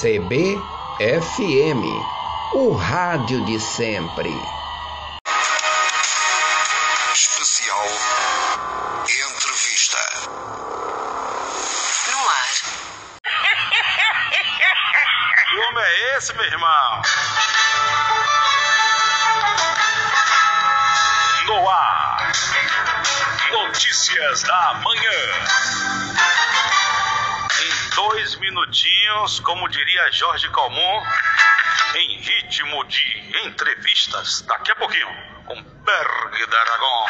CBFM, o rádio de sempre. Especial Entrevista. No ar. Que homem é esse, meu irmão? No ar. Notícias da manhã. Em dois minutinhos, como diria Jorge Calmon, em ritmo de entrevistas. Daqui a pouquinho, com Berg da Aragon.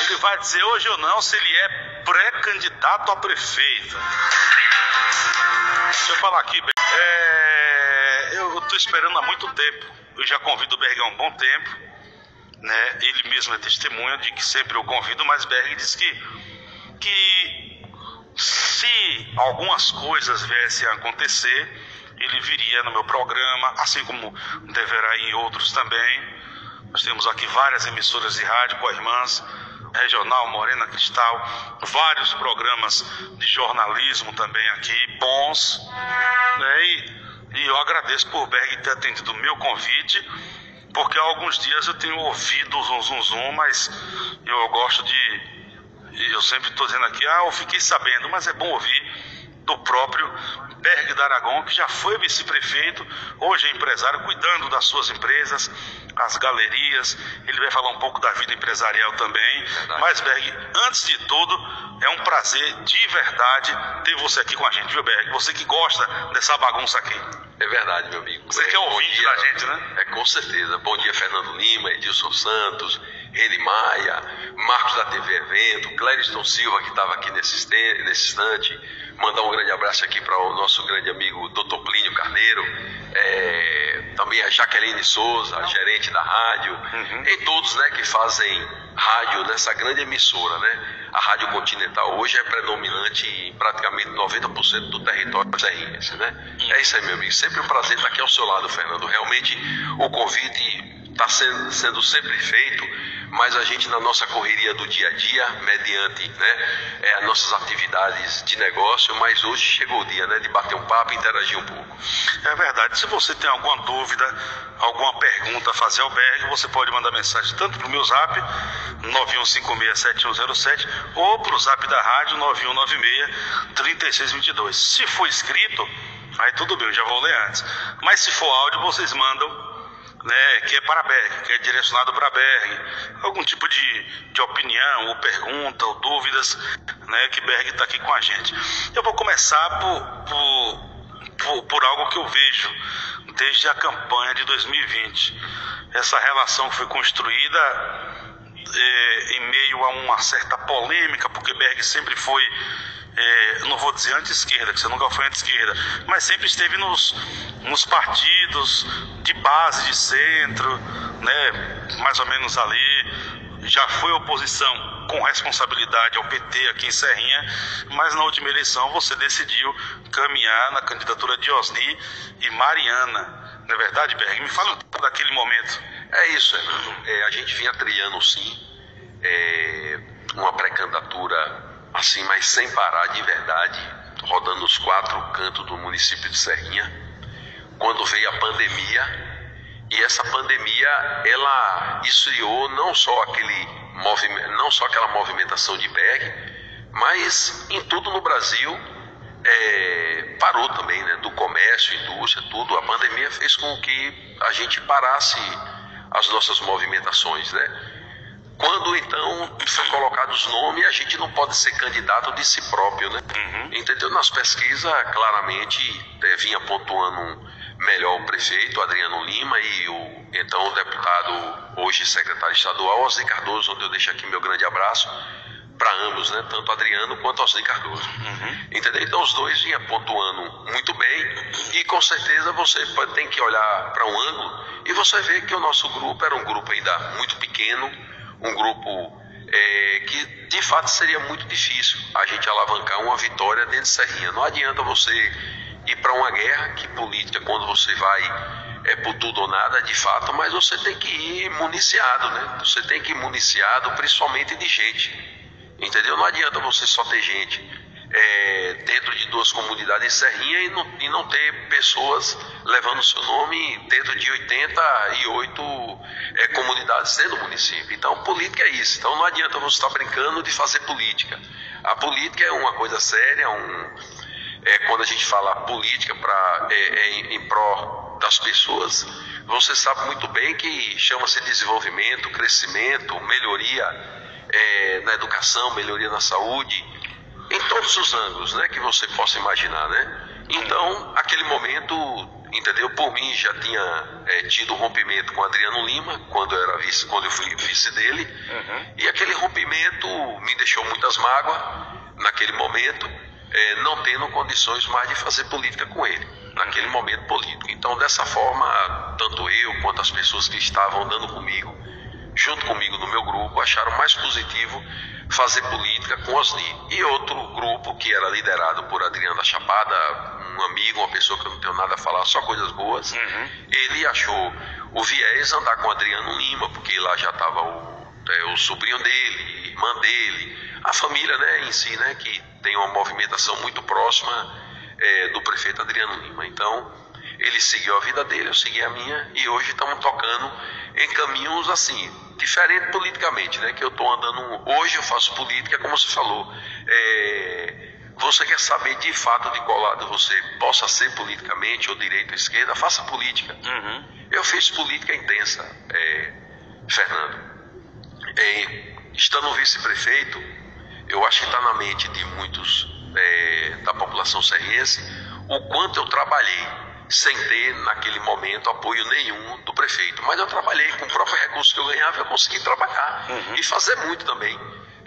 Ele vai dizer hoje ou não se ele é pré-candidato a prefeito. Deixa eu falar aqui. É, eu estou esperando há muito tempo. Eu já convido o Berg há um bom tempo. Né? Ele mesmo é testemunha de que sempre eu convido, mas Berg diz que, que se algumas coisas viessem a acontecer, ele viria no meu programa, assim como deverá em outros também. Nós temos aqui várias emissoras de rádio com irmãs, Regional Morena Cristal, vários programas de jornalismo também aqui, bons. Né? E, e eu agradeço por Berg ter atendido o meu convite, porque há alguns dias eu tenho ouvido o zum zum zum, mas eu gosto de. Eu sempre estou dizendo aqui, ah, eu fiquei sabendo, mas é bom ouvir do próprio Berg da Aragon, que já foi vice-prefeito, hoje é empresário, cuidando das suas empresas, as galerias. Ele vai falar um pouco da vida empresarial também. Verdade. Mas, Berg, antes de tudo, é um prazer de verdade ter você aqui com a gente, viu, Berg? Você que gosta dessa bagunça aqui. É verdade, meu amigo. Você que é ouvinte dia. da gente, né? É com certeza. Bom dia, Fernando Lima, Edilson Santos, Reni Maia, Marcos da TV Evento, Clériston Silva, que estava aqui nesse, nesse instante. Mandar um grande abraço aqui para o nosso grande amigo Dr. Plínio Carneiro. É, também a Jaqueline Souza, a gerente da rádio. Uhum. E todos né, que fazem rádio nessa grande emissora, né? A Rádio Continental hoje é predominante em praticamente 90% do território serrinense, né? É isso aí, meu amigo. Sempre um prazer estar aqui ao seu lado, Fernando. Realmente o convite está sendo, sendo sempre feito, mas a gente na nossa correria do dia a dia, mediante né, é, as nossas atividades de negócio, mas hoje chegou o dia né, de bater um papo e interagir um pouco. É verdade. Se você tem alguma dúvida, alguma pergunta a fazer ao Berg, você pode mandar mensagem tanto para o meu zap, 91567107, ou para o zap da rádio, 9196-3622. Se for escrito, aí tudo bem, eu já vou ler antes. Mas se for áudio, vocês mandam né, que é para Berg, que é direcionado para Berg, algum tipo de, de opinião, ou pergunta, ou dúvidas, né, que Berg está aqui com a gente. Eu vou começar por, por, por, por algo que eu vejo desde a campanha de 2020. Essa relação que foi construída é, em meio a uma certa polêmica, porque Berg sempre foi, é, não vou dizer anti-esquerda, que você nunca foi anti-esquerda, mas sempre esteve nos, nos partidos de base, de centro, né, mais ou menos ali. Já foi oposição com responsabilidade ao PT aqui em Serrinha, mas na última eleição você decidiu caminhar na candidatura de Osni e Mariana. Não é verdade, Berg? Me fala um pouco daquele momento. É isso, Fernando. É, a gente vinha trilhando sim é, uma pré-candidatura assim, mas sem parar de verdade, rodando os quatro cantos do município de Serrinha, quando veio a pandemia. E essa pandemia, ela esfriou não só aquele não só aquela movimentação de Berg, mas em tudo no Brasil é, parou também, né? Do comércio, indústria, tudo. A pandemia fez com que a gente parasse as nossas movimentações, né? Quando então foi colocado os nomes, a gente não pode ser candidato de si próprio, né? Entendeu? Nas pesquisas, claramente, eh, vinha pontuando um melhor o prefeito, Adriano Lima, e o então o deputado, hoje secretário estadual, Osni Cardoso, onde eu deixo aqui meu grande abraço para ambos, né? Tanto Adriano quanto Osni Cardoso. Entendeu? Então os dois vinham pontuando muito bem e com certeza você tem que olhar para um ângulo e você vê que o nosso grupo era um grupo ainda muito pequeno, um grupo é, que de fato seria muito difícil a gente alavancar uma vitória dentro de Serrinha. Não adianta você ir para uma guerra, que política quando você vai é por tudo ou nada, de fato, mas você tem que ir municiado, né? Você tem que ir municiado principalmente de gente. Entendeu? Não adianta você só ter gente. é, dentro de duas comunidades em Serrinha e não, e não ter pessoas levando seu nome dentro de 88 é, comunidades dentro do município. Então, política é isso. Então, não adianta você estar brincando de fazer política. A política é uma coisa séria, um, é, quando a gente fala política pra, é, é em, em pró das pessoas, você sabe muito bem que chama-se desenvolvimento, crescimento, melhoria é, na educação, melhoria na saúde, em todos os ângulos né, que você possa imaginar. Né? Então, aquele momento, entendeu? Por mim já tinha é, tido um rompimento com Adriano Lima, quando eu, era vice, quando eu fui vice dele, uhum. e aquele rompimento me deixou muitas mágoas naquele momento, é, não tendo condições mais de fazer política com ele, naquele momento político. Então, dessa forma, tanto eu quanto as pessoas que estavam andando comigo, junto comigo no meu grupo, acharam mais positivo fazer política com Osni. E outro grupo que era liderado por Adriano da Chapada, um amigo, uma pessoa que eu não tenho nada a falar, só coisas boas, uhum. ele achou o viés andar com Adriano Lima, porque lá já estava o, é, o sobrinho dele, irmã dele, a família né, em si, né, que tem uma movimentação muito próxima é, do prefeito Adriano Lima. Então, ele seguiu a vida dele, eu segui a minha, e hoje estamos tocando em caminhos assim, diferente politicamente, né? Que eu estou andando. Hoje eu faço política, como você falou. É, você quer saber de fato de qual lado você possa ser politicamente, ou direita ou esquerda, faça política. Uhum. Eu fiz política intensa, é, Fernando. É, estando vice-prefeito, eu acho que está na mente de muitos é, da população serrense o quanto eu trabalhei sem ter naquele momento apoio nenhum do prefeito. Mas eu trabalhei com o próprio recurso que eu ganhava, eu consegui trabalhar uhum. e fazer muito também.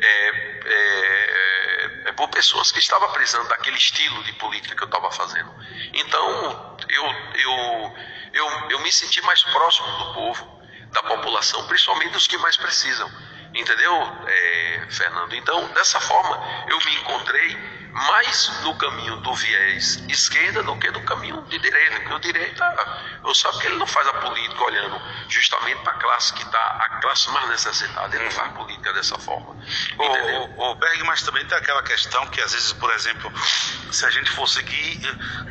É, é, é, por pessoas que estavam precisando daquele estilo de política que eu estava fazendo. Então, eu, eu, eu, eu me senti mais próximo do povo, da população, principalmente dos que mais precisam. Entendeu, é, Fernando? Então, dessa forma, eu me encontrei mais no caminho do viés esquerda do que do caminho de direita, porque o direita, eu sabe que ele não faz a política olhando justamente para a classe que está, a classe mais necessitada, ele não faz política dessa forma. O, o, o Berg, mas também tem aquela questão que às vezes, por exemplo, se a gente for seguir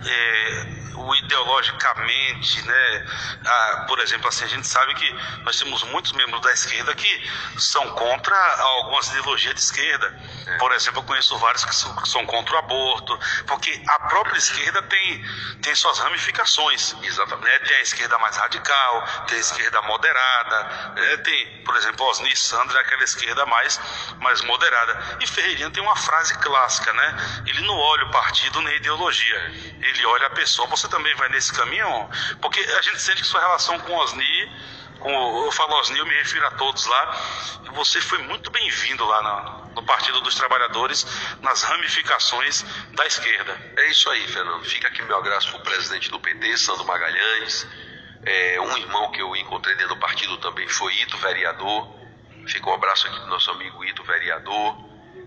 é, o ideologicamente, né, a, por exemplo, assim, a gente sabe que nós temos muitos membros da esquerda que são contra algumas ideologias de esquerda. É. Por exemplo, eu conheço vários que são, que são contra o aborto, porque a própria esquerda tem, tem suas ramificações. Exatamente. Né? Tem a esquerda mais radical, tem a esquerda moderada, né? tem, por exemplo, Osni Sandra, aquela esquerda mais, mais moderada. E Ferreirinha tem uma frase clássica, né? Ele não olha o partido nem a ideologia, ele olha a pessoa. Você também vai nesse caminho? Porque a gente sente que sua relação com Osni com, eu falo Osni, eu me refiro a todos lá, você foi muito bem-vindo lá no, no, Partido dos Trabalhadores, nas ramificações da esquerda. É isso aí, Fernando. Fica aqui meu abraço para o presidente do PT, Sandro Magalhães, é, um irmão que eu encontrei dentro do partido também foi Ito, vereador. Fica um abraço aqui do nosso amigo Ito, vereador,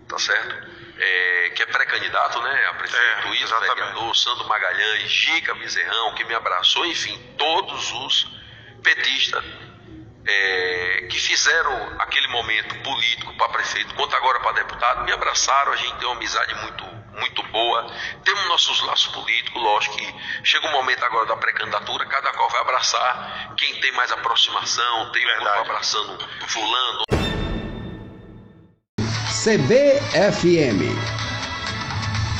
tá certo? É, que é pré-candidato, né? A prefeito é, Ito, vereador, Sandro Magalhães, Gica Bezerrão, que me abraçou, enfim, todos os petistas é, que fizeram aquele momento político para prefeito, quanto agora para deputado, me abraçaram, a gente tem uma amizade muito, muito boa, temos nossos laços políticos, lógico que chega um momento agora da pré-candidatura, cada qual vai abraçar quem tem mais aproximação, tem um grupo abraçando fulano. CBFM